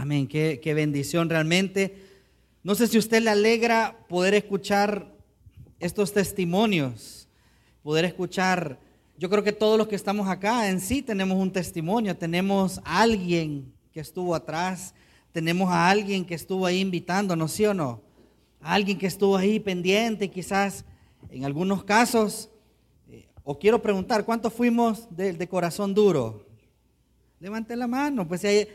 Amén, qué, qué bendición realmente. No sé si usted le alegra poder escuchar estos testimonios, poder escuchar, yo creo que todos los que estamos acá en sí tenemos un testimonio, tenemos a alguien que estuvo atrás, tenemos a alguien que estuvo ahí invitándonos, ¿sí o no? A alguien que estuvo ahí pendiente, quizás en algunos casos, eh, o quiero preguntar, ¿cuántos fuimos de, de corazón duro? Levante la mano, pues hay,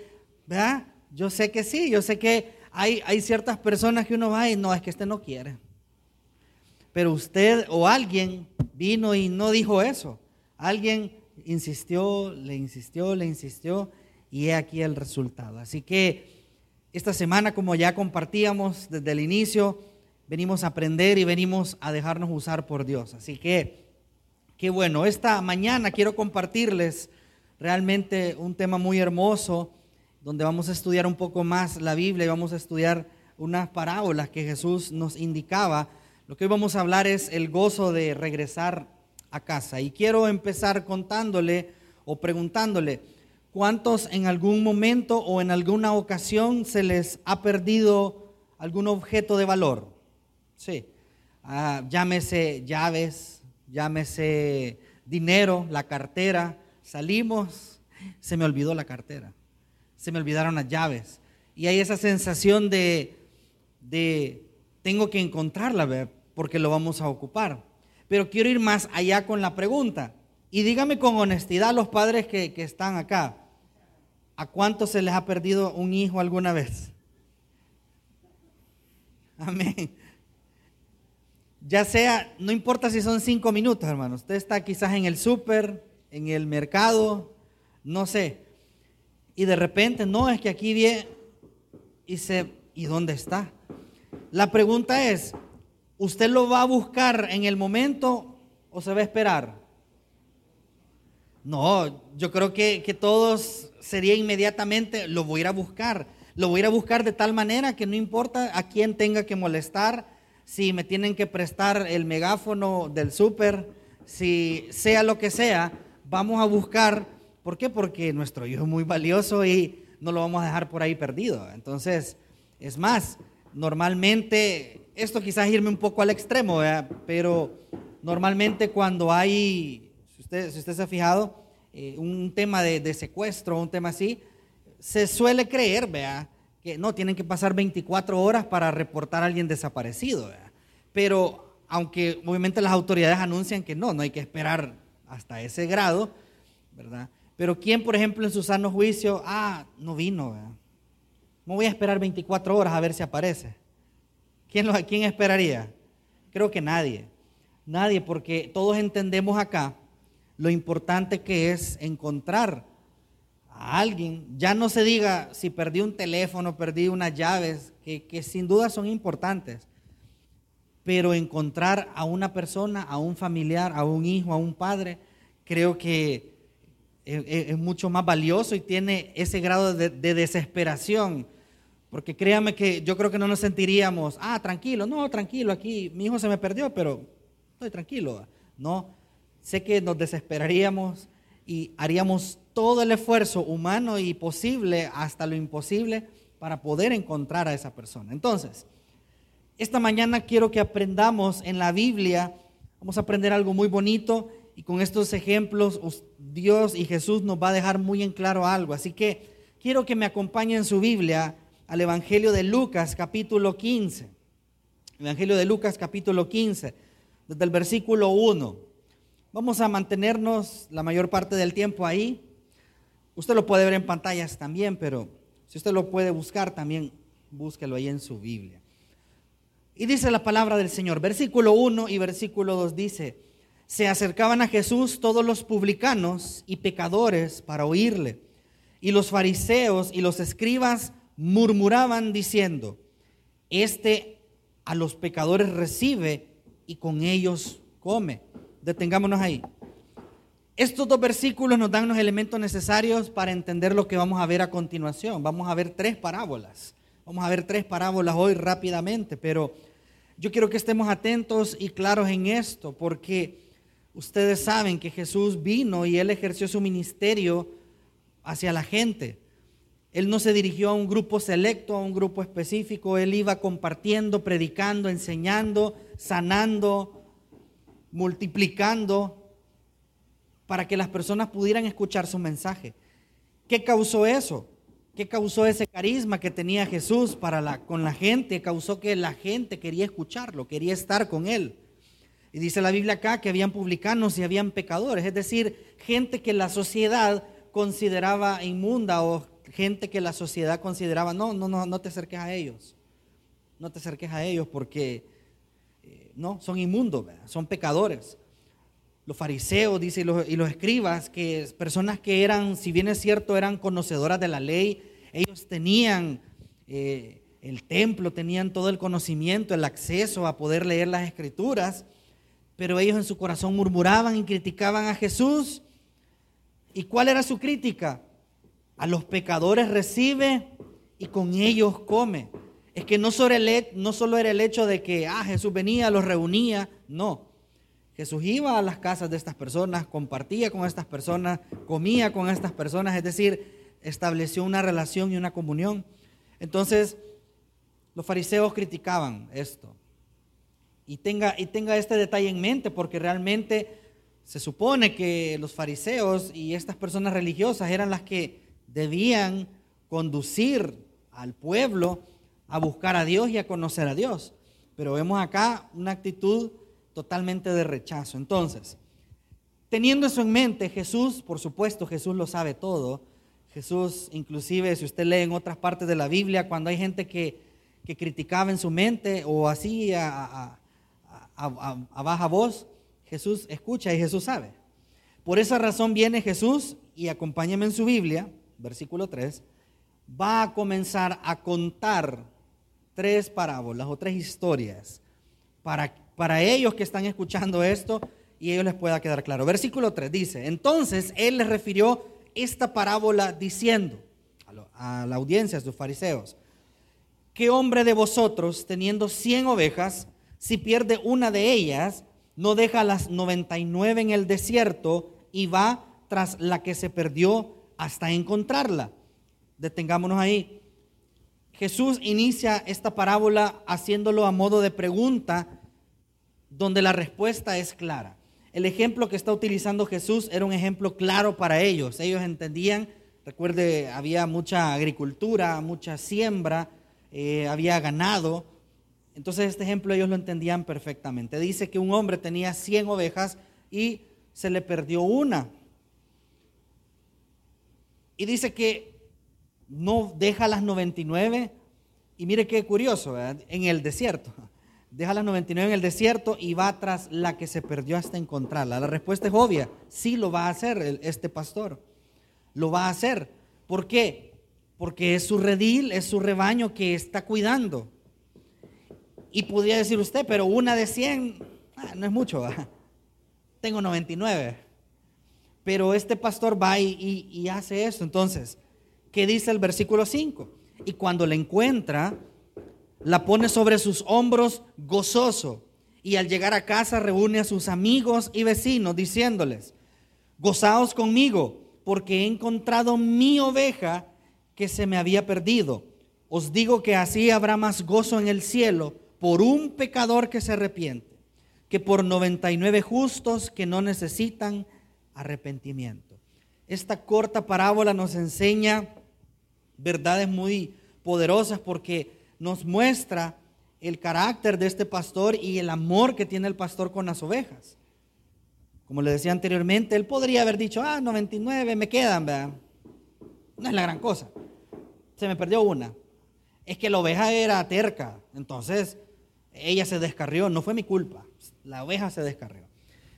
¿verdad? Yo sé que sí, yo sé que hay, hay ciertas personas que uno va y no, es que este no quiere. Pero usted o alguien vino y no dijo eso. Alguien insistió, le insistió, le insistió y he aquí el resultado. Así que esta semana, como ya compartíamos desde el inicio, venimos a aprender y venimos a dejarnos usar por Dios. Así que, qué bueno, esta mañana quiero compartirles realmente un tema muy hermoso donde vamos a estudiar un poco más la Biblia y vamos a estudiar unas parábolas que Jesús nos indicaba. Lo que hoy vamos a hablar es el gozo de regresar a casa. Y quiero empezar contándole o preguntándole, ¿cuántos en algún momento o en alguna ocasión se les ha perdido algún objeto de valor? Sí, ah, llámese llaves, llámese dinero, la cartera. Salimos, se me olvidó la cartera se me olvidaron las llaves. Y hay esa sensación de, de tengo que encontrarla, porque lo vamos a ocupar. Pero quiero ir más allá con la pregunta. Y dígame con honestidad los padres que, que están acá, ¿a cuántos se les ha perdido un hijo alguna vez? Amén. Ya sea, no importa si son cinco minutos, hermano. Usted está quizás en el súper, en el mercado, no sé y de repente, no, es que aquí viene y se, ¿y dónde está? La pregunta es, ¿usted lo va a buscar en el momento o se va a esperar? No, yo creo que, que todos sería inmediatamente, lo voy a ir a buscar. Lo voy a ir a buscar de tal manera que no importa a quién tenga que molestar, si me tienen que prestar el megáfono del súper, si sea lo que sea, vamos a buscar ¿Por qué? Porque nuestro hijo es muy valioso y no lo vamos a dejar por ahí perdido. Entonces, es más, normalmente, esto quizás irme un poco al extremo, pero normalmente cuando hay, si usted, se ha fijado, eh, un tema de, de, secuestro, un tema así, se suele creer, vea, que no, tienen que pasar 24 horas para reportar a alguien desaparecido. Pero aunque obviamente las autoridades anuncian que no, no hay que esperar hasta ese grado, ¿verdad? Pero ¿quién, por ejemplo, en su sano juicio, ah, no vino? No voy a esperar 24 horas a ver si aparece. ¿Quién, lo, ¿Quién esperaría? Creo que nadie. Nadie, porque todos entendemos acá lo importante que es encontrar a alguien. Ya no se diga si perdí un teléfono, perdí unas llaves, que, que sin duda son importantes. Pero encontrar a una persona, a un familiar, a un hijo, a un padre, creo que es, mucho más valioso y tiene ese grado de, desesperación. Porque créame que yo creo que no nos sentiríamos, ah, tranquilo, no, tranquilo, aquí mi hijo se me perdió, pero estoy tranquilo. No, sé que nos desesperaríamos y haríamos todo el esfuerzo humano y posible, hasta lo imposible, para poder encontrar a esa persona. Entonces, esta mañana quiero que aprendamos en la Biblia, vamos a aprender algo muy bonito y con estos ejemplos Dios y Jesús nos va a dejar muy en claro algo. Así que quiero que me acompañen su Biblia al Evangelio de Lucas capítulo 15. Evangelio de Lucas capítulo 15, desde el versículo 1. Vamos a mantenernos la mayor parte del tiempo ahí. Usted lo puede ver en pantallas también, pero si usted lo puede buscar también, búsquelo ahí en su Biblia. Y dice la palabra del Señor, versículo 1 y versículo 2 dice, se acercaban a Jesús todos los publicanos y pecadores para oírle. Y los fariseos y los escribas murmuraban diciendo, este a los pecadores recibe y con ellos come. Detengámonos ahí. Estos dos versículos nos dan los elementos necesarios para entender lo que vamos a ver a continuación. Vamos a ver tres parábolas. Vamos a ver tres parábolas hoy rápidamente, pero yo quiero que estemos atentos y claros en esto, porque Ustedes saben que Jesús vino y él ejerció su ministerio hacia la gente. Él no se dirigió a un grupo selecto, a un grupo específico. Él iba compartiendo, predicando, enseñando, sanando, multiplicando para que las personas pudieran escuchar su mensaje. ¿Qué causó eso? ¿Qué causó ese carisma que tenía Jesús para la, con la gente? Causó que la gente quería escucharlo, quería estar con él. Y dice la Biblia acá que habían publicanos y habían pecadores, es decir, gente que la sociedad consideraba inmunda o gente que la sociedad consideraba, no, no, no, no te acerques a ellos, no te acerques a ellos porque eh, no, son inmundos, son pecadores los fariseos, dice, y los, escribas, que personas que eran, si bien es cierto, eran conocedoras de la ley, ellos tenían eh, el templo, tenían todo el conocimiento, el acceso a poder leer las escrituras, pero ellos en su corazón murmuraban y criticaban a Jesús. ¿Y cuál era su crítica? A los pecadores recibe y con ellos come. Es que no solo, no solo era el hecho de que ah, Jesús venía, los reunía, no Jesús iba a las casas de estas personas, compartía con estas personas, comía con estas personas, es decir, estableció una relación y una comunión. Entonces, los fariseos criticaban esto. Y tenga, y tenga este detalle en mente, porque realmente se supone que los fariseos y estas personas religiosas eran las que debían conducir al pueblo a buscar a Dios y a conocer a Dios. Pero vemos acá una actitud totalmente de rechazo. Entonces, teniendo eso en mente, Jesús, por supuesto, Jesús lo sabe todo. Jesús, inclusive, si usted lee en otras partes de la Biblia, cuando hay gente que, criticaba en su mente o así a, baja voz, Jesús escucha y Jesús sabe. Por esa razón viene Jesús y acompáñame en su Biblia, versículo 3, va a comenzar a contar tres parábolas o tres historias para para ellos que están escuchando esto y ellos les pueda quedar claro. Versículo 3 dice, entonces él les refirió esta parábola diciendo a, la audiencia, a sus fariseos, ¿qué hombre de vosotros, teniendo 100 ovejas, si pierde una de ellas, no deja las 99 en el desierto y va tras la que se perdió hasta encontrarla? Detengámonos ahí. Jesús inicia esta parábola haciéndolo a modo de pregunta donde la respuesta es clara. El ejemplo que está utilizando Jesús era un ejemplo claro para ellos. Ellos entendían, recuerde, había mucha agricultura, mucha siembra, eh, había ganado. Entonces este ejemplo ellos lo entendían perfectamente. Dice que un hombre tenía 100 ovejas y se le perdió una. Y dice que no deja las 99. Y mire qué curioso, en el desierto deja las 99 en el desierto y va tras la que se perdió hasta encontrarla. La respuesta es obvia, sí lo va a hacer este pastor. Lo va a hacer. ¿Por qué? Porque es su redil, es su rebaño que está cuidando. Y podría decir usted, pero una de 100 ah, no es mucho, tengo 99. Pero este pastor va y, y hace eso. Entonces, ¿qué dice el versículo 5? Y cuando le encuentra, la pone sobre sus hombros gozoso y al llegar a casa reúne a sus amigos y vecinos diciéndoles, gozaos conmigo porque he encontrado mi oveja que se me había perdido. Os digo que así habrá más gozo en el cielo por un pecador que se arrepiente que por 99 justos que no necesitan arrepentimiento. Esta corta parábola nos enseña verdades muy poderosas porque nos muestra el carácter de este pastor y el amor que tiene el pastor con las ovejas. Como le decía anteriormente, él podría haber dicho, ah, 99 me quedan, ¿verdad? No es la gran cosa. Se me perdió una. Es que la oveja era terca, entonces ella se descarrió, no fue mi culpa, la oveja se descarrió.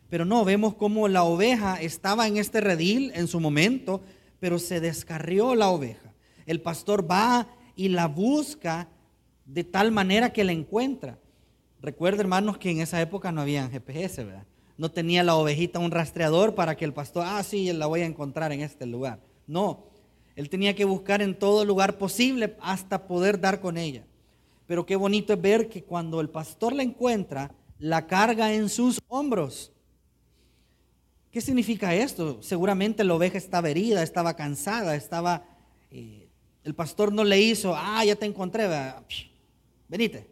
Pero no, vemos cómo la oveja estaba en este redil en su momento, pero se descarrió la oveja. El pastor va y la busca de tal manera que la encuentra. Recuerda, hermanos, que en esa época no había GPS, ¿verdad? No tenía la ovejita un rastreador para que el pastor, ah, sí, la voy a encontrar en este lugar. No, él tenía que buscar en todo lugar posible hasta poder dar con ella. Pero qué bonito es ver que cuando el pastor la encuentra, la carga en sus hombros. ¿Qué significa esto? Seguramente la oveja estaba herida, estaba cansada, estaba eh, El pastor no le hizo, ah, ya te encontré, venite,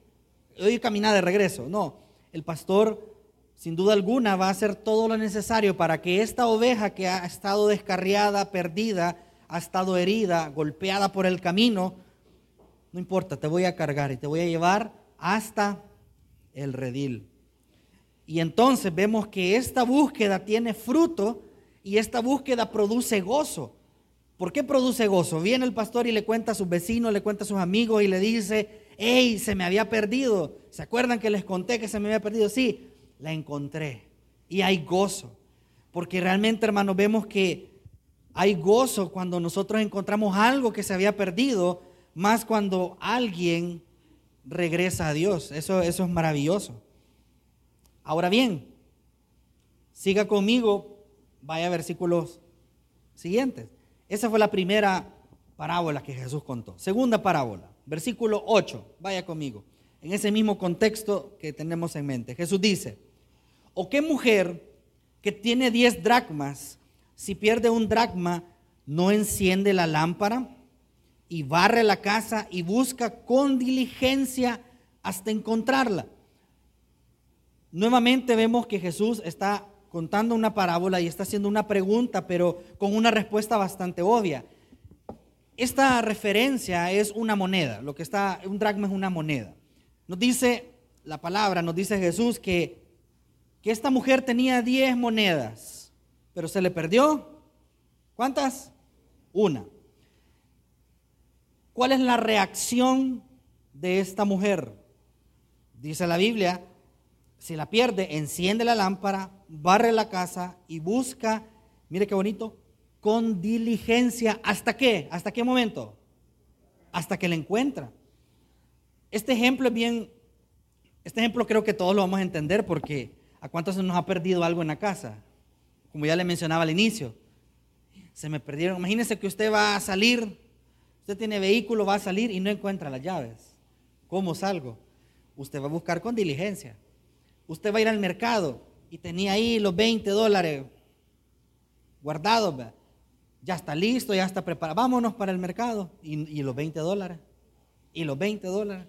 voy a caminar de regreso. No, el pastor sin duda alguna va a hacer todo lo necesario para que esta oveja que ha estado descarriada, perdida, ha estado herida, golpeada por el camino, no importa, te voy a cargar y te voy a llevar hasta el redil. Y entonces vemos que esta búsqueda tiene fruto y esta búsqueda produce gozo. ¿Por qué produce gozo? Viene el pastor y le cuenta a sus vecinos, le cuenta a sus amigos y le dice, hey, se me había perdido. ¿Se acuerdan que les conté que se me había perdido? Sí, la encontré. Y hay gozo. Porque realmente, hermanos, vemos que hay gozo cuando nosotros encontramos algo que se había perdido, más cuando alguien regresa a Dios. Eso, eso es maravilloso. Ahora bien, siga conmigo, vaya a versículos siguientes. Esa fue la primera parábola que Jesús contó. Segunda parábola, versículo 8, vaya conmigo. En ese mismo contexto que tenemos en mente. Jesús dice, ¿o qué mujer que tiene 10 dracmas, si pierde un dracma, no enciende la lámpara y barre la casa y busca con diligencia hasta encontrarla? Nuevamente vemos que Jesús está contando una parábola y está haciendo una pregunta, pero con una respuesta bastante obvia. Esta referencia es una moneda, lo que está, un dracma es una moneda. Nos dice la palabra, nos dice Jesús que, que esta mujer tenía 10 monedas, pero se le perdió. ¿Cuántas? Una. ¿Cuál es la reacción de esta mujer? Dice la Biblia si la pierde, enciende la lámpara, barre la casa y busca, mire qué bonito, con diligencia. ¿Hasta qué? ¿Hasta qué momento? Hasta que la encuentra. Este ejemplo es bien, este ejemplo creo que todos lo vamos a entender porque ¿a cuántos se nos ha perdido algo en la casa? Como ya le mencionaba al inicio, se me perdieron. Imagínese que usted va a salir, usted tiene vehículo, va a salir y no encuentra las llaves. ¿Cómo salgo? Usted va a buscar con diligencia usted va a ir al mercado y tenía ahí los 20 dólares guardados, ya está listo, ya está preparado, vámonos para el mercado y, los 20 dólares, y los 20 dólares.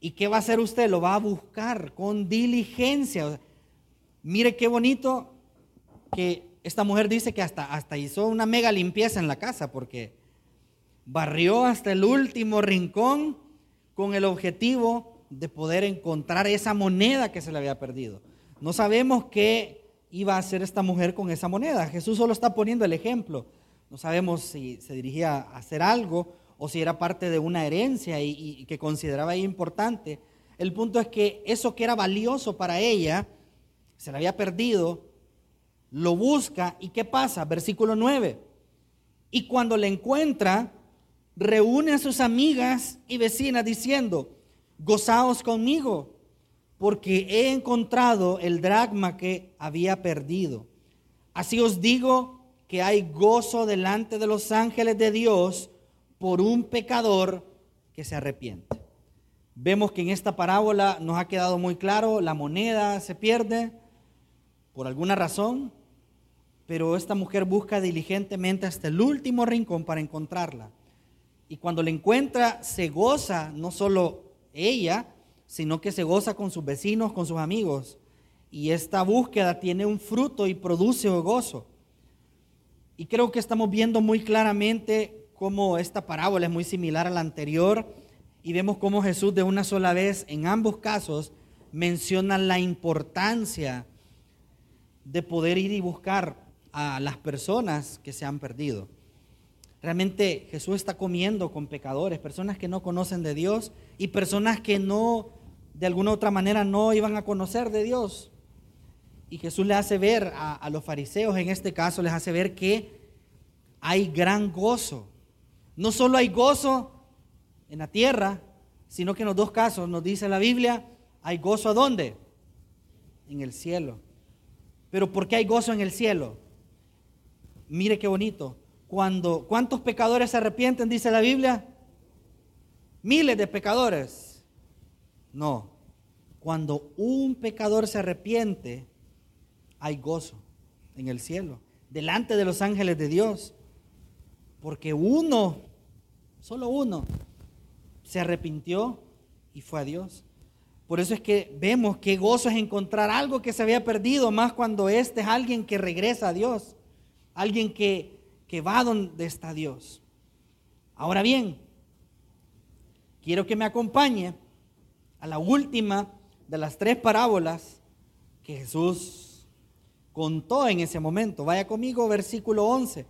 ¿Y qué va a hacer usted? Lo va a buscar con diligencia. mire qué bonito que esta mujer dice que hasta, hasta hizo una mega limpieza en la casa porque barrió hasta el último rincón con el objetivo de poder encontrar esa moneda que se le había perdido. No sabemos qué iba a hacer esta mujer con esa moneda. Jesús solo está poniendo el ejemplo. No sabemos si se dirigía a hacer algo o si era parte de una herencia y, que consideraba importante. El punto es que eso que era valioso para ella, se le había perdido, lo busca y ¿qué pasa? Versículo 9. Y cuando le encuentra, reúne a sus amigas y vecinas diciendo, gozaos conmigo, porque he encontrado el dracma que había perdido. Así os digo que hay gozo delante de los ángeles de Dios por un pecador que se arrepiente. Vemos que en esta parábola nos ha quedado muy claro, la moneda se pierde por alguna razón, pero esta mujer busca diligentemente hasta el último rincón para encontrarla. Y cuando la encuentra, se goza no solo ella, sino que se goza con sus vecinos, con sus amigos. Y esta búsqueda tiene un fruto y produce gozo. Y creo que estamos viendo muy claramente cómo esta parábola es muy similar a la anterior y vemos cómo Jesús de una sola vez en ambos casos menciona la importancia de poder ir y buscar a las personas que se han perdido. Realmente Jesús está comiendo con pecadores, personas que no conocen de Dios y personas que no, de alguna otra manera, no iban a conocer de Dios. Y Jesús le hace ver a, los fariseos, en este caso, les hace ver que hay gran gozo. No solo hay gozo en la tierra, sino que en los dos casos nos dice la Biblia, hay gozo a dónde? En el cielo. Pero ¿por qué hay gozo en el cielo? Mire qué bonito cuando, ¿cuántos pecadores se arrepienten, dice la Biblia? Miles de pecadores. No, cuando un pecador se arrepiente, hay gozo en el cielo, delante de los ángeles de Dios, porque uno solo uno, se arrepintió y fue a Dios. Por eso es que vemos qué gozo es encontrar algo que se había perdido, más cuando este es alguien que regresa a Dios, alguien que, que va donde está Dios. Ahora bien, quiero que me acompañe a la última de las tres parábolas que Jesús contó en ese momento. Vaya conmigo, versículo 11.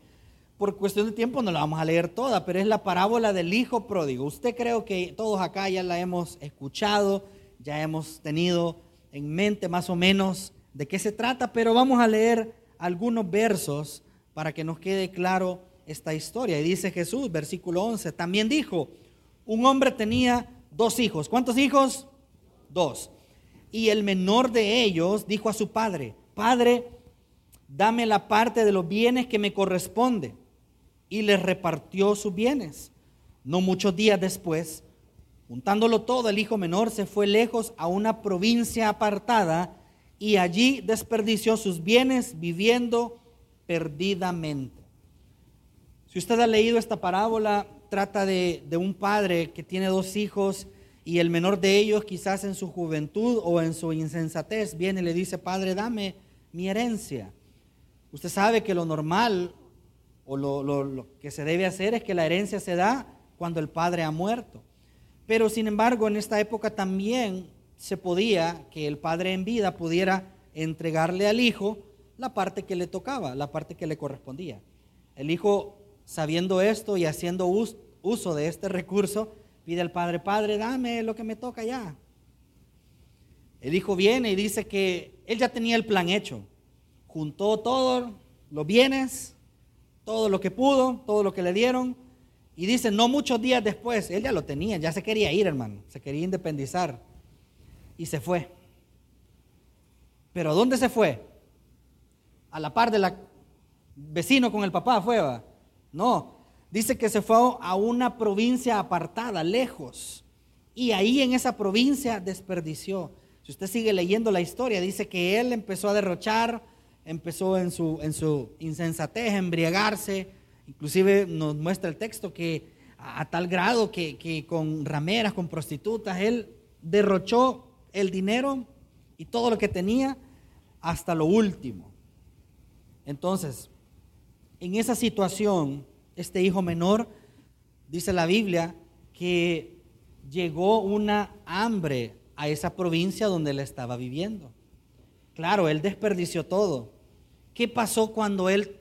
Por cuestión de tiempo no la vamos a leer toda, pero es la parábola del hijo pródigo. Usted creo que todos acá ya la hemos escuchado, ya hemos tenido en mente más o menos de qué se trata, pero vamos a leer algunos versos para que nos quede claro esta historia. Y dice Jesús, versículo 11, también dijo, un hombre tenía dos hijos. ¿Cuántos hijos? Dos. Y el menor de ellos dijo a su padre, Padre, dame la parte de los bienes que me corresponde. Y le repartió sus bienes. No muchos días después, juntándolo todo, el hijo menor se fue lejos a una provincia apartada y allí desperdició sus bienes viviendo perdidamente. Si usted ha leído esta parábola, trata de, un padre que tiene dos hijos y el menor de ellos quizás en su juventud o en su insensatez viene y le dice, Padre, dame mi herencia. Usted sabe que lo normal o lo, que se debe hacer es que la herencia se da cuando el padre ha muerto. Pero sin embargo, en esta época también se podía que el padre en vida pudiera entregarle al hijo la parte que le tocaba, la parte que le correspondía. El hijo, sabiendo esto y haciendo uso de este recurso, Pide al padre, padre, dame lo que me toca ya. El hijo viene y dice que él ya tenía el plan hecho. Juntó todos los bienes, todo lo que pudo, todo lo que le dieron. Y dice, no muchos días después, él ya lo tenía, ya se quería ir, hermano, se quería independizar. Y se fue. Pero ¿dónde se fue? A la par de la vecino con el papá fue. No, dice que se fue a una provincia apartada, lejos, y ahí en esa provincia desperdició. Si usted sigue leyendo la historia, dice que él empezó a derrochar, empezó en su, en su insensatez, a embriagarse, inclusive nos muestra el texto que a, tal grado que, que con rameras, con prostitutas, él derrochó el dinero y todo lo que tenía hasta lo último. Entonces, en esa situación, este hijo menor, dice la Biblia, que llegó una hambre a esa provincia donde él estaba viviendo. Claro, él desperdició todo. ¿Qué pasó cuando él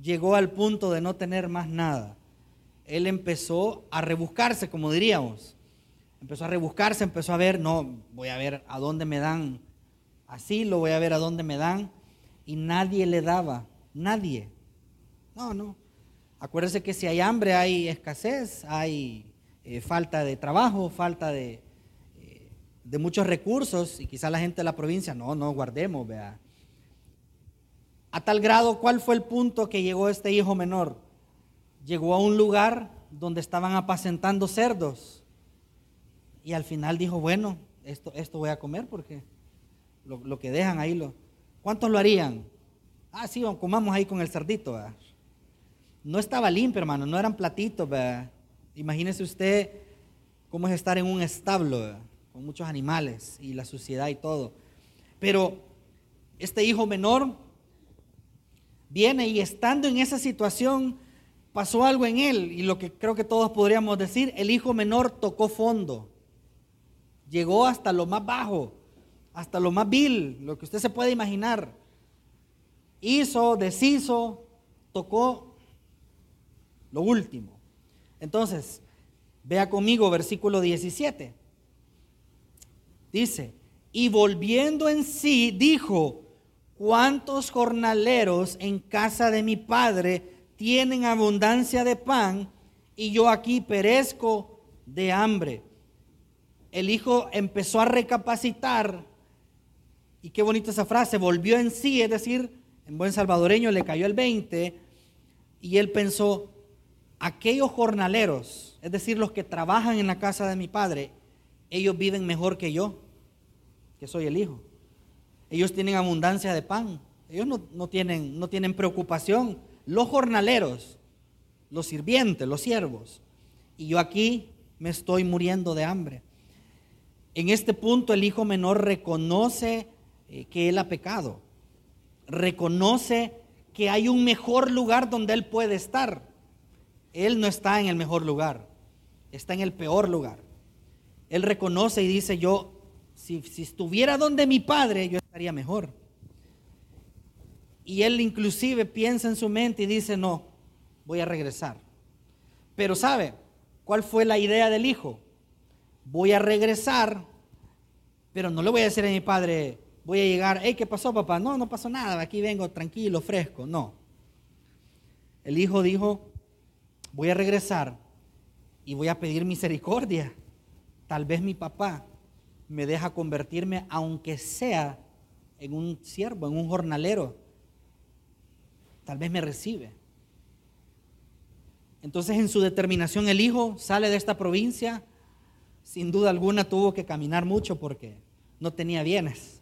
llegó al punto de no tener más nada? Él empezó a rebuscarse, como diríamos. Empezó a rebuscarse, empezó a ver, no, voy a ver a dónde me dan asilo, voy a ver a dónde me dan. Y nadie le daba, nadie. No, no. Acuérdese que si hay hambre hay escasez, hay eh, falta de trabajo, falta de, eh, de muchos recursos y quizá la gente de la provincia, no, no, guardemos, vea. A tal grado, ¿cuál fue el punto que llegó este hijo menor? Llegó a un lugar donde estaban apacentando cerdos y al final dijo, bueno, esto, esto voy a comer porque lo, que dejan ahí, lo, ¿cuántos lo harían? Ah, sí, comamos ahí con el cerdito. ¿verdad? no estaba limpio, hermano, no eran platitos. Imagínese usted cómo es estar en un establo con muchos animales y la suciedad y todo. Pero este hijo menor viene y estando en esa situación pasó algo en él y lo que creo que todos podríamos decir, el hijo menor tocó fondo, llegó hasta lo más bajo, hasta lo más vil, lo que usted se puede imaginar. Hizo, deshizo, tocó lo último. Entonces, vea conmigo versículo 17. Dice, y volviendo en sí, dijo, ¿cuántos jornaleros en casa de mi padre tienen abundancia de pan y yo aquí perezco de hambre? El hijo empezó a recapacitar, y qué bonita esa frase, volvió en sí, es decir, en buen salvadoreño le cayó el 20, y él pensó, aquellos jornaleros, es decir, los que trabajan en la casa de mi padre, ellos viven mejor que yo, que soy el hijo. Ellos tienen abundancia de pan, ellos no, tienen, no tienen preocupación. Los jornaleros, los sirvientes, los siervos, y yo aquí me estoy muriendo de hambre. En este punto el hijo menor reconoce eh, que él ha pecado, reconoce que hay un mejor lugar donde él puede estar. Él no está en el mejor lugar, está en el peor lugar. Él reconoce y dice, yo, si, si estuviera donde mi padre, yo estaría mejor. Y él inclusive piensa en su mente y dice, no, voy a regresar. Pero ¿sabe cuál fue la idea del hijo? Voy a regresar, pero no le voy a decir a mi padre, voy a llegar, hey, ¿qué pasó papá? No, no pasó nada, aquí vengo tranquilo, fresco. No. El hijo dijo, voy a regresar y voy a pedir misericordia. Tal vez mi papá me deja convertirme, aunque sea en un siervo, en un jornalero. Tal vez me recibe. Entonces en su determinación el hijo sale de esta provincia. Sin duda alguna tuvo que caminar mucho porque no tenía bienes.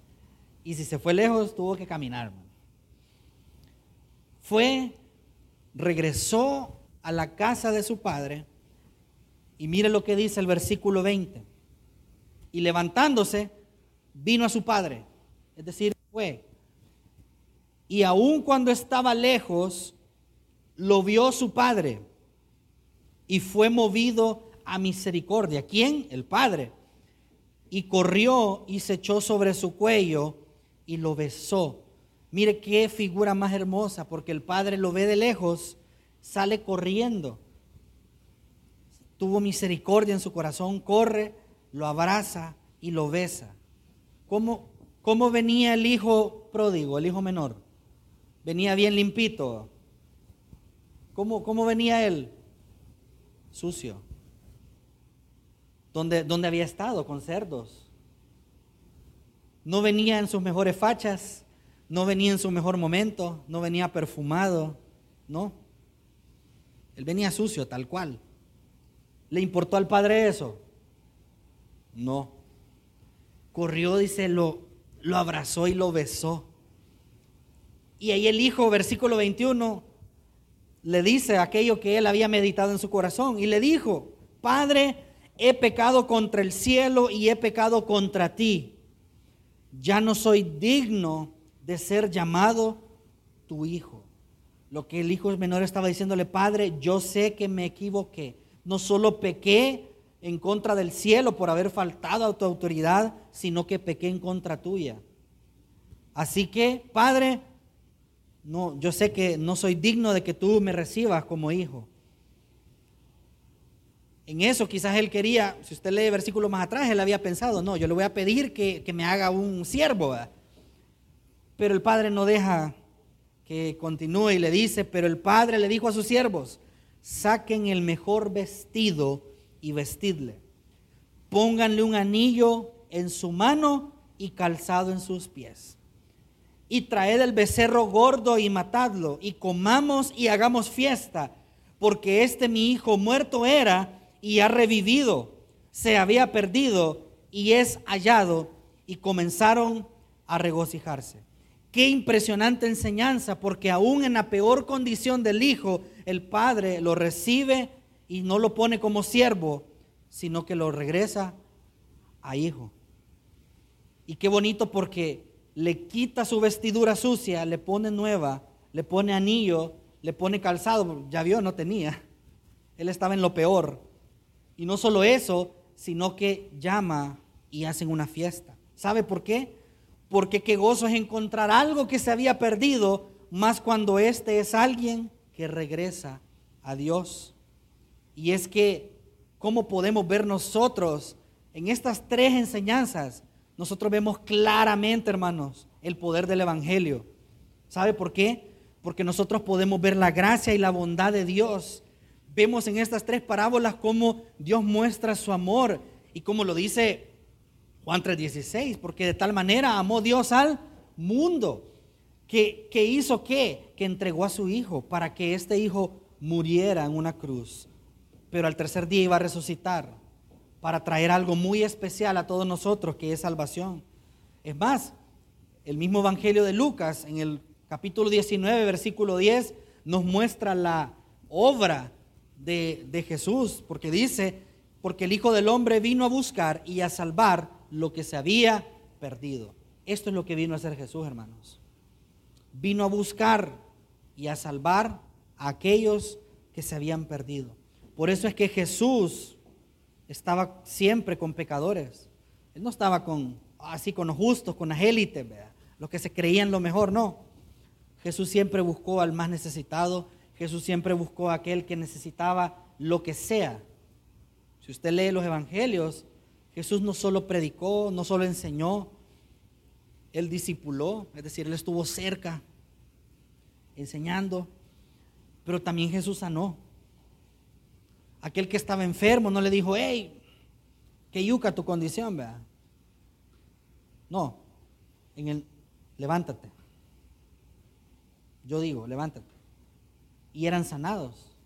Y si se fue lejos, tuvo que caminar. Fue, regresó a la casa de su padre. Y mire lo que dice el versículo 20. Y levantándose, vino a su padre. Es decir, fue. Y aun cuando estaba lejos, lo vio su padre. Y fue movido a misericordia. ¿Quién? El padre. Y corrió y se echó sobre su cuello y lo besó. Mire qué figura más hermosa, porque el padre lo ve de lejos, sale corriendo. Tuvo misericordia en su corazón, corre, lo abraza y lo besa. ¿Cómo, cómo venía el hijo pródigo, el hijo menor? Venía bien limpito. ¿Cómo, cómo venía él? Sucio. ¿Dónde, ¿Dónde había estado? Con cerdos no venía en sus mejores fachas, no venía en su mejor momento, no venía perfumado, no. Él venía sucio, tal cual. ¿Le importó al padre eso? No. Corrió, dice, lo, lo abrazó y lo besó. Y ahí el hijo, versículo 21, le dice aquello que él había meditado en su corazón y le dijo, Padre, he pecado contra el cielo y he pecado contra ti ya no soy digno de ser llamado tu hijo. Lo que el hijo menor estaba diciéndole, Padre, yo sé que me equivoqué. No solo pequé en contra del cielo por haber faltado a tu autoridad, sino que pequé en contra tuya. Así que, Padre, no, yo sé que no soy digno de que tú me recibas como hijo. En eso quizás él quería, si usted lee versículo más atrás, él había pensado, no, yo le voy a pedir que, me haga un siervo. Pero el padre no deja que continúe y le dice, pero el padre le dijo a sus siervos, saquen el mejor vestido y vestidle. Pónganle un anillo en su mano y calzado en sus pies. Y traed el becerro gordo y matadlo, y comamos y hagamos fiesta, porque este mi hijo muerto era y ha revivido, se había perdido y es hallado y comenzaron a regocijarse. Qué impresionante enseñanza, porque aún en la peor condición del hijo, el padre lo recibe y no lo pone como siervo, sino que lo regresa a hijo. Y qué bonito porque le quita su vestidura sucia, le pone nueva, le pone anillo, le pone calzado, ya vio, no tenía. Él estaba en lo peor. Y no solo eso, sino que llama y hacen una fiesta. ¿Sabe por qué? Porque qué gozo es encontrar algo que se había perdido, más cuando este es alguien que regresa a Dios. Y es que, ¿cómo podemos ver nosotros en estas tres enseñanzas? Nosotros vemos claramente, hermanos, el poder del Evangelio. ¿Sabe por qué? Porque nosotros podemos ver la gracia y la bondad de Dios vemos en estas tres parábolas cómo Dios muestra su amor y como lo dice Juan 3:16, porque de tal manera amó Dios al mundo, que, que hizo qué? Que entregó a su hijo para que este hijo muriera en una cruz, pero al tercer día iba a resucitar para traer algo muy especial a todos nosotros, que es salvación. Es más, el mismo Evangelio de Lucas, en el capítulo 19, versículo 10, nos muestra la obra de, Jesús, porque dice, porque el Hijo del Hombre vino a buscar y a salvar lo que se había perdido. Esto es lo que vino a hacer Jesús, hermanos. Vino a buscar y a salvar a aquellos que se habían perdido. Por eso es que Jesús estaba siempre con pecadores. Él no estaba con así con los justos, con las élites, los que se creían lo mejor, no. Jesús siempre buscó al más necesitado, Jesús siempre buscó a aquel que necesitaba lo que sea. Si usted lee los evangelios, Jesús no solo predicó, no solo enseñó, él discipuló, es decir, él estuvo cerca enseñando, pero también Jesús sanó. Aquel que estaba enfermo no le dijo, hey, que yuca tu condición, vea. No, en el levántate. Yo digo, levántate. Y eran sanados.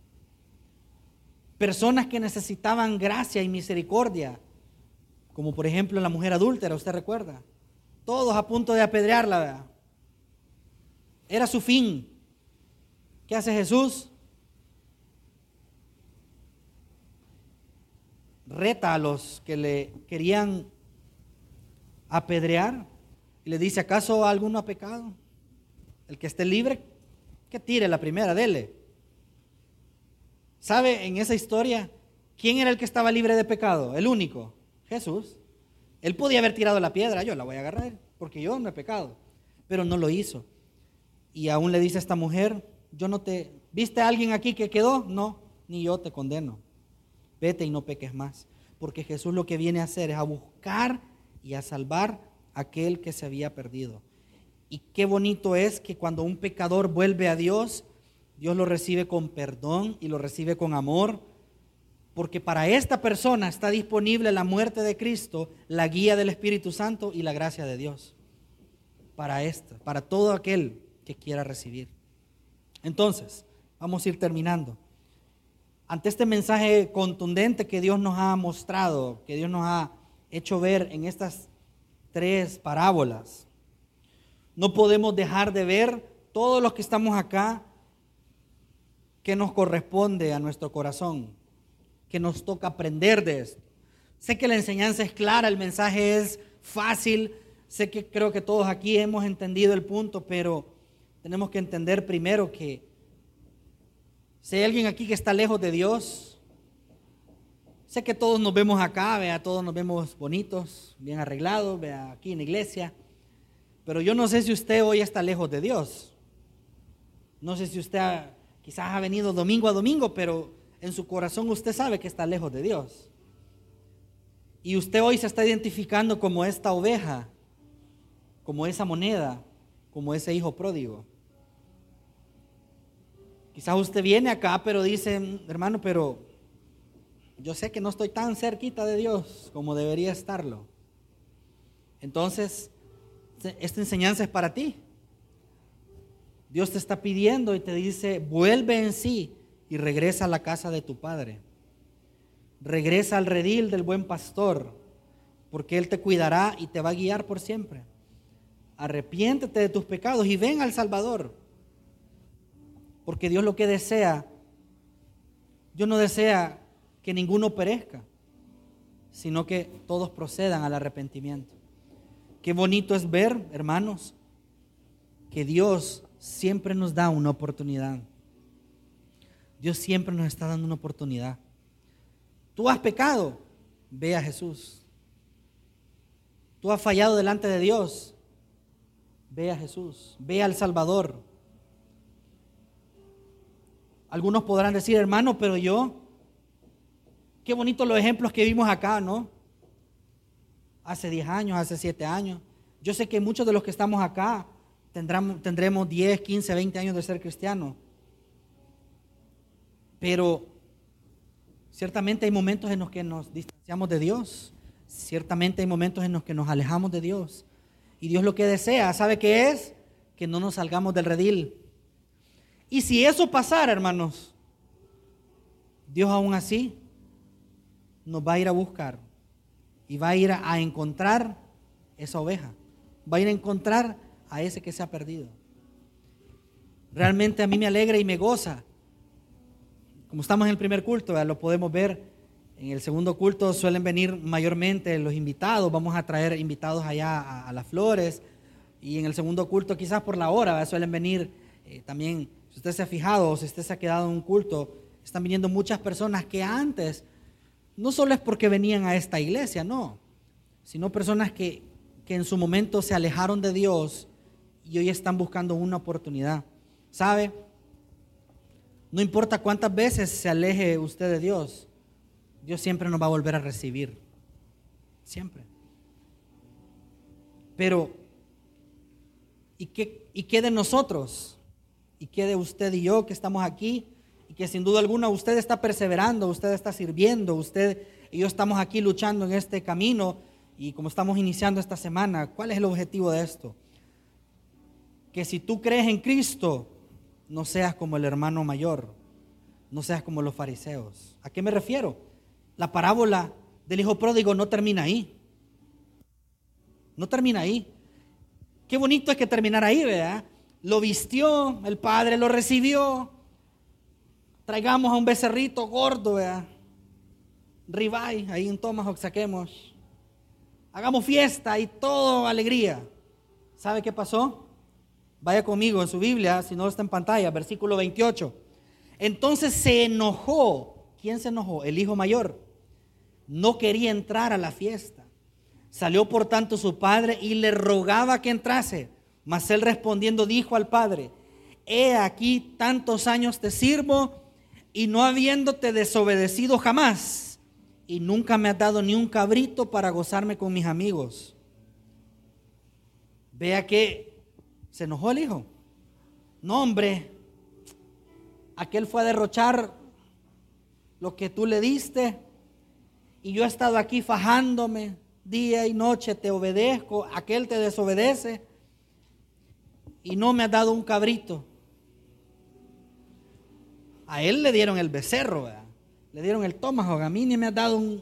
Personas que necesitaban gracia y misericordia, como por ejemplo la mujer adúltera, usted recuerda. Todos a punto de apedrearla. Era su fin. ¿Qué hace Jesús? Reta a los que le querían apedrear y le dice, ¿acaso alguno ha pecado? El que esté libre, que tire la primera, dele. ¿Sabe en esa historia quién era el que estaba libre de pecado? El único, Jesús. Él podía haber tirado la piedra, yo la voy a agarrar, porque yo no he pecado, pero no lo hizo. Y aún le dice a esta mujer, yo no te, ¿viste a alguien aquí que quedó? No, ni yo te condeno. Vete y no peques más, porque Jesús lo que viene a hacer es a buscar y a salvar a aquel que se había perdido. Y qué bonito es que cuando un pecador vuelve a Dios, Dios lo recibe con perdón y lo recibe con amor, porque para esta persona está disponible la muerte de Cristo, la guía del Espíritu Santo y la gracia de Dios. Para esta, para todo aquel que quiera recibir. Entonces, vamos a ir terminando. Ante este mensaje contundente que Dios nos ha mostrado, que Dios nos ha hecho ver en estas tres parábolas. No podemos dejar de ver todos los que estamos acá que nos corresponde a nuestro corazón, que nos toca aprender de esto. Sé que la enseñanza es clara, el mensaje es fácil, sé que creo que todos aquí hemos entendido el punto, pero tenemos que entender primero que si hay alguien aquí que está lejos de Dios, Sé que todos nos vemos acá, vea, todos nos vemos bonitos, bien arreglados, vea, aquí en la iglesia. Pero yo no sé si usted hoy está lejos de Dios. No sé si usted quizás ha venido domingo a domingo, pero en su corazón usted sabe que está lejos de Dios. Y usted hoy se está identificando como esta oveja, como esa moneda, como ese hijo pródigo. Quizás usted viene acá, pero dice, hermano, pero yo sé que no estoy tan cerquita de Dios como debería estarlo. Entonces, esta enseñanza es para ti. Dios te está pidiendo y te dice, vuelve en sí y regresa a la casa de tu Padre. Regresa al redil del buen pastor, porque Él te cuidará y te va a guiar por siempre. Arrepiéntete de tus pecados y ven al Salvador. Porque Dios lo que desea, Dios no desea que ninguno perezca, sino que todos procedan al arrepentimiento. Qué bonito es ver, hermanos, que Dios siempre nos da una oportunidad. Dios siempre nos está dando una oportunidad. Tú has pecado, ve a Jesús. Tú has fallado delante de Dios, ve a Jesús, ve al Salvador. Algunos podrán decir, hermano, pero yo Qué bonitos los ejemplos que vimos acá, ¿no? Hace 10 años, hace 7 años. Yo sé que muchos de los que estamos acá tendremos, tendremos 10, 15, 20 años de ser cristianos. Pero ciertamente hay momentos en los que nos distanciamos de Dios. Ciertamente hay momentos en los que nos alejamos de Dios. Y Dios lo que desea, ¿sabe qué es? Que no nos salgamos del redil. Y si eso pasara, hermanos, Dios aún así nos va a ir a buscar y va a ir a encontrar esa oveja. Va a ir a encontrar a ese que se ha perdido. Realmente a mí me alegra y me goza. como estamos en el primer culto, lo podemos ver. En el segundo culto suelen venir mayormente los invitados. Vamos a traer invitados allá a, las flores. Y en el segundo culto, quizás por la hora, suelen venir eh, también, si usted se ha fijado o si usted se ha quedado en un culto, están viniendo muchas personas que antes, no solo es porque venían a esta iglesia, no, sino personas que, que en su momento se alejaron de Dios y hoy están buscando una oportunidad. ¿Sabe? No importa cuántas veces se aleje usted de Dios, Dios siempre nos va a volver a recibir. Siempre. Pero, ¿y qué, ¿y qué de nosotros? ¿Y qué de usted y yo que estamos aquí? Que sin duda alguna usted está perseverando, usted está sirviendo, usted y yo estamos aquí luchando en este camino. Y como estamos iniciando esta semana, ¿cuál es el objetivo de esto? Que si tú crees en Cristo, no seas como el hermano mayor, no seas como los fariseos. ¿A qué me refiero? La parábola del hijo pródigo no termina ahí. No termina ahí. Qué bonito es que terminara ahí, ¿verdad? Lo vistió, el padre lo recibió. Traigamos a un becerrito gordo, ¿verdad? Ribay, ahí en Tomahawk saquemos. Hagamos fiesta y todo alegría. ¿Sabe qué pasó? Vaya conmigo en su Biblia, si no está en pantalla, versículo 28. Entonces se enojó. ¿Quién se enojó? El hijo mayor. No quería entrar a la fiesta. Salió por tanto su padre y le rogaba que entrase. Mas él respondiendo dijo al padre, he aquí tantos años te sirvo y no habiéndote desobedecido jamás, y nunca me has dado ni un cabrito para gozarme con mis amigos. Vea que ¿Se enojó el hijo? No, hombre. Aquel fue a derrochar lo que tú le diste. Y yo he estado aquí fajándome día y noche, te obedezco. Aquel te desobedece. Y no me ha dado un cabrito. A él le dieron el becerro, le dieron el tomajo. A mí ni me ha dado un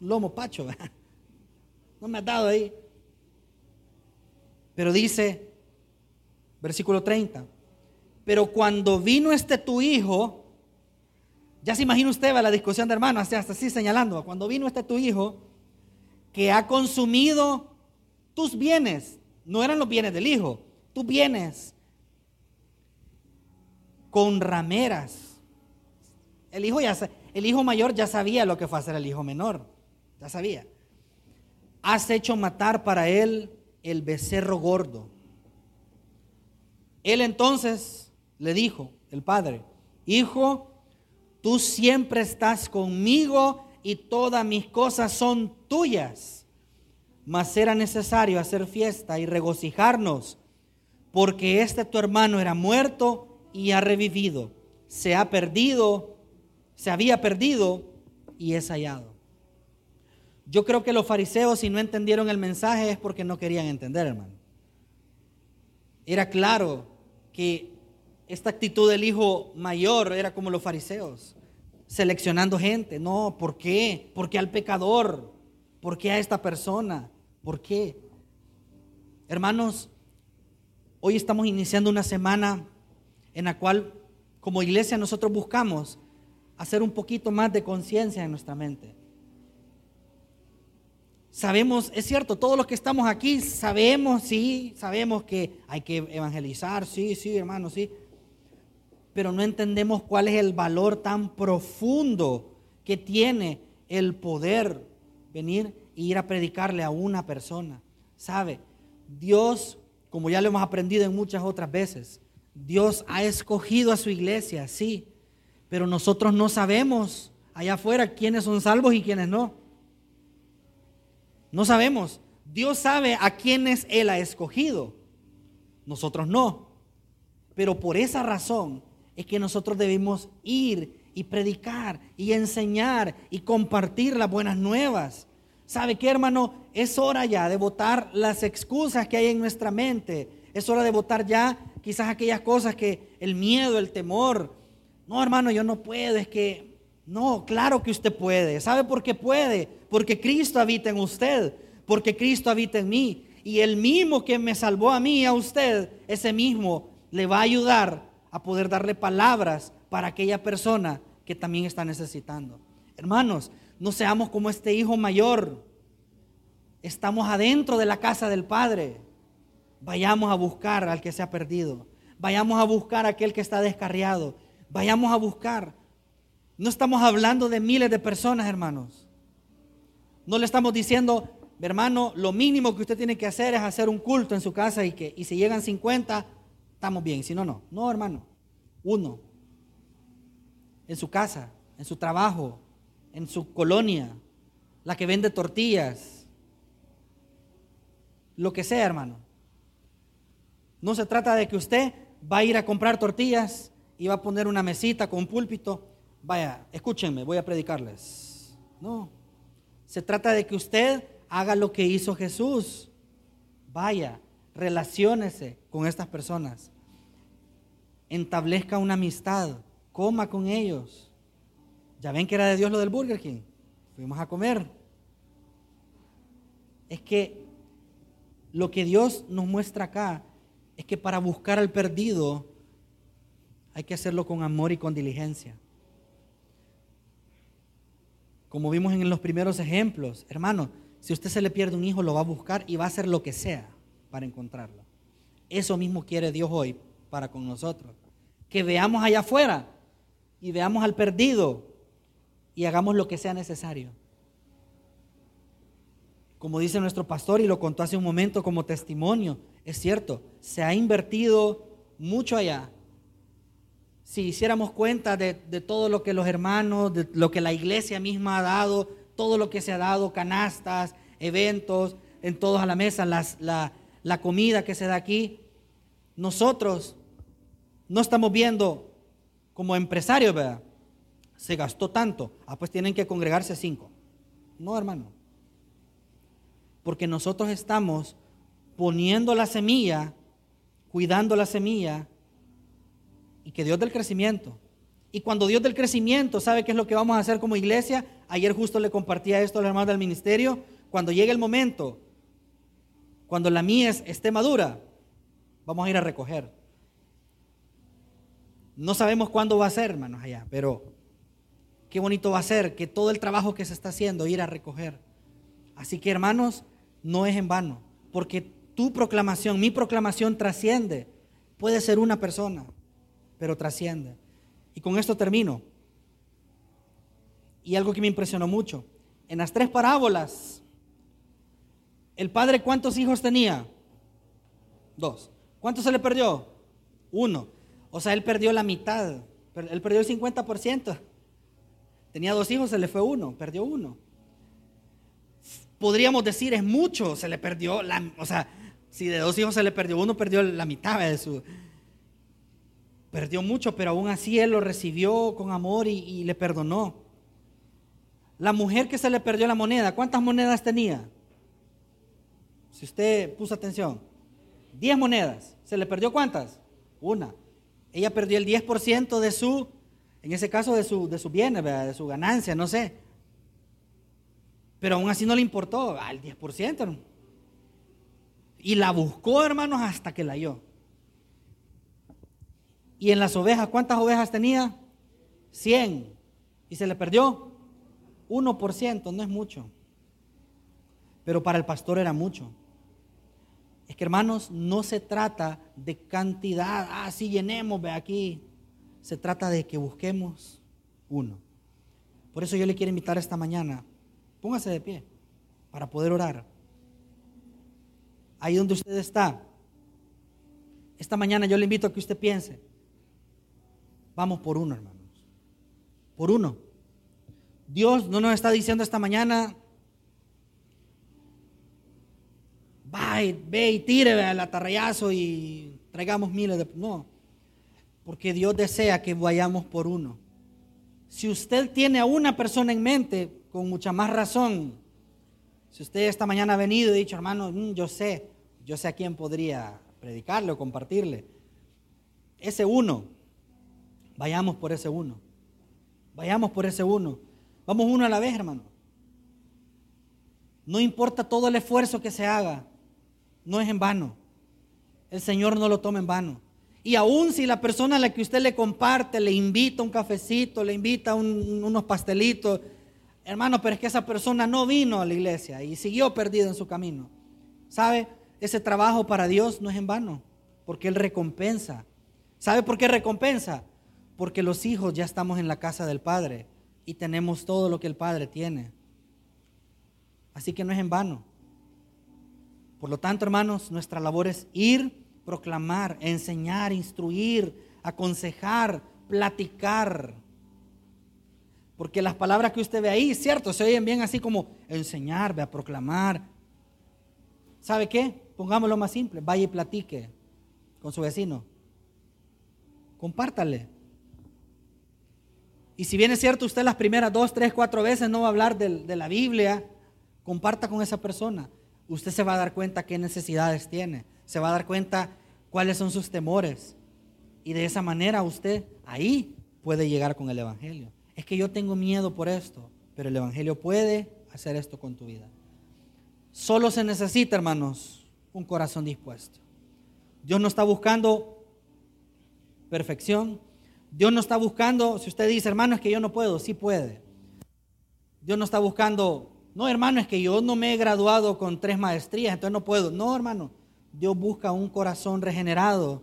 lomo pacho. No me ha dado ahí. Pero dice, Versículo 30. Pero cuando vino este tu hijo, ya se imagina usted la discusión de hermanos, hasta así señalando, cuando vino este tu hijo, que ha consumido tus bienes, no eran los bienes del hijo, tus bienes, con rameras. El hijo, ya, el hijo mayor ya sabía lo que fue hacer el hijo menor, ya sabía. Has hecho matar para él el becerro gordo él entonces le dijo, el padre, hijo, tú siempre estás conmigo y todas mis cosas son tuyas. Mas era necesario hacer fiesta y regocijarnos, porque este tu hermano era muerto y ha revivido. Se ha perdido, se había perdido y es hallado. Yo creo que los fariseos, si no entendieron el mensaje, es porque no querían entender, hermano. Era claro que esta actitud del hijo mayor era como los fariseos, seleccionando gente. No, ¿por qué? ¿Por qué al pecador? ¿Por qué a esta persona? ¿Por qué? Hermanos, hoy estamos iniciando una semana en la cual como iglesia nosotros buscamos hacer un poquito más de conciencia en nuestra mente. Sabemos, es cierto, todos los que estamos aquí sabemos, sí, sabemos que hay que evangelizar, sí, sí, hermano, sí. Pero no entendemos cuál es el valor tan profundo que tiene el poder venir e ir a predicarle a una persona. ¿Sabe? Dios, como ya lo hemos aprendido en muchas otras veces, Dios ha escogido a su iglesia, sí, pero nosotros no sabemos allá afuera quiénes son salvos y quiénes no. No sabemos. Dios sabe a quiénes Él ha escogido. Nosotros no. Pero por esa razón es que nosotros debemos ir y predicar y enseñar y compartir las buenas nuevas. ¿Sabe qué, hermano? Es hora ya de votar las excusas que hay en nuestra mente. Es hora de votar ya quizás aquellas cosas que el miedo, el temor. No, hermano, yo no puedo, es que no, claro que usted puede. ¿Sabe por qué puede? Porque Cristo habita en usted, porque Cristo habita en mí. Y el mismo que me salvó a mí y a usted, ese mismo le va a ayudar a poder darle palabras para aquella persona que también está necesitando. Hermanos, no seamos como este hijo mayor. Estamos adentro de la casa del Padre. Vayamos a buscar al que se ha perdido. Vayamos a buscar a aquel que está descarriado. Vayamos a buscar. No estamos hablando de miles de personas, hermanos. No le estamos diciendo, hermano, lo mínimo que usted tiene que hacer es hacer un culto en su casa y que y si llegan 50, estamos bien. Si no, no. No, hermano. Uno. En su casa, en su trabajo, en su colonia, la que vende tortillas. Lo que sea, hermano. No se trata de que usted va a ir a comprar tortillas va a poner una mesita con un púlpito. Vaya, escúchenme, voy a predicarles. No. Se trata de que usted haga lo que hizo Jesús. Vaya, relaciónese con estas personas. Entablezca una amistad. Coma con ellos. Ya ven que era de Dios lo del Burger King. Fuimos a comer. Es que lo que Dios nos muestra acá es que para buscar al perdido hay que hacerlo con amor y con diligencia. Como vimos en los primeros ejemplos, hermano, si usted se le pierde un hijo, lo va a buscar y va a hacer lo que sea para encontrarlo. Eso mismo quiere Dios hoy para con nosotros. Que veamos allá afuera y veamos al perdido y hagamos lo que sea necesario. Como dice nuestro pastor y lo contó hace un momento como testimonio, es cierto, se ha invertido mucho allá. Si hiciéramos cuenta de, todo lo que los hermanos, de lo que la iglesia misma ha dado, todo lo que se ha dado, canastas, eventos, en todos a la mesa, la, la comida que se da aquí, nosotros no estamos viendo como empresarios, ¿verdad? Se gastó tanto, ah, pues tienen que congregarse cinco. No, hermano. Porque nosotros estamos poniendo la semilla, cuidando la semilla, y que Dios del crecimiento. Y cuando Dios del crecimiento sabe qué es lo que vamos a hacer como iglesia, ayer justo le compartía esto a los hermanos del ministerio, cuando llegue el momento, cuando la mía esté madura, vamos a ir a recoger. No sabemos cuándo va a ser, hermanos, allá, pero qué bonito va a ser que todo el trabajo que se está haciendo, ir a recoger. Así que, hermanos, no es en vano, porque tu proclamación, mi proclamación trasciende. Puede ser una persona, pero trasciende. Y con esto termino. Y algo que me impresionó mucho. En las tres parábolas, el padre cuántos hijos tenía? Dos. ¿Cuántos se le perdió? Uno. O sea, él perdió la mitad. Él perdió el 50%. Tenía dos hijos, se le fue uno, perdió uno. Podríamos decir, es mucho, se le perdió o sea, si de dos hijos se le perdió uno, perdió la mitad de su... Perdió mucho, pero aún así él lo recibió con amor y, le perdonó. La mujer que se le perdió la moneda, ¿cuántas monedas tenía? Si usted puso atención, diez monedas. ¿Se le perdió cuántas? Una. Ella perdió el 10% de su, en ese caso, de su, de su bienes, de su ganancia, no sé. Pero aún así no le importó, al 10%. Y la buscó, hermanos, hasta que la halló. Y en las ovejas, ¿cuántas ovejas tenía? 100. ¿Y se le perdió? 1%, no es mucho. Pero para el pastor era mucho. Es que hermanos, no se trata de cantidad, ah, sí llenemos, ve aquí. Se trata de que busquemos uno. Por eso yo le quiero invitar esta mañana, póngase de pie para poder orar ahí donde usted está. Esta mañana yo le invito a que usted piense, vamos por uno, hermanos, por uno. Dios no nos está diciendo esta mañana, ve y tire al atarrayazo y traigamos miles de... No, porque Dios desea que vayamos por uno. Si usted tiene a una persona en mente, con mucha más razón, si usted esta mañana ha venido y dicho, hermano, mm, yo sé, yo sé a quién podría predicarle o compartirle. Ese uno, vayamos por ese uno. Vayamos por ese uno. Vamos uno a la vez, hermano. No importa todo el esfuerzo que se haga, no es en vano. El Señor no lo toma en vano. Y aún si la persona a la que usted le comparte le invita un cafecito, le invita unos pastelitos, hermano, pero es que esa persona no vino a la iglesia y siguió perdido en su camino. ¿Sabe? Ese trabajo para Dios no es en vano, porque Él recompensa. ¿Sabe por qué recompensa? Porque los hijos ya estamos en la casa del Padre y tenemos todo lo que el Padre tiene. Así que no es en vano. Por lo tanto, hermanos, nuestra labor es ir proclamar, enseñar, instruir, aconsejar, platicar. Porque las palabras que usted ve ahí, cierto, se oyen bien así como enseñar, ve a proclamar. ¿Sabe qué? Pongámoslo más simple, vaya y platique con su vecino. Compártale. Y si bien es cierto, usted las primeras dos, tres, cuatro veces no va a hablar de, la Biblia, comparta con esa persona. Usted se va a dar cuenta qué necesidades tiene se va a dar cuenta cuáles son sus temores. Y de esa manera usted ahí puede llegar con el Evangelio. Es que yo tengo miedo por esto, pero el Evangelio puede hacer esto con tu vida. Solo se necesita, hermanos, un corazón dispuesto. Dios no está buscando perfección. Dios no está buscando, si usted dice, hermano, es que yo no puedo, sí puede. Dios no está buscando, no, hermano, es que yo no me he graduado con tres maestrías, entonces no puedo. No, hermano, Dios busca un corazón regenerado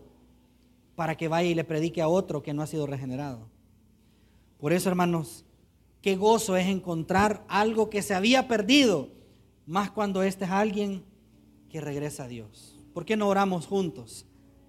para que vaya y le predique a otro que no ha sido regenerado. Por eso, hermanos, qué gozo es encontrar algo que se había perdido, más cuando este es alguien que regresa a Dios. ¿Por qué no oramos juntos?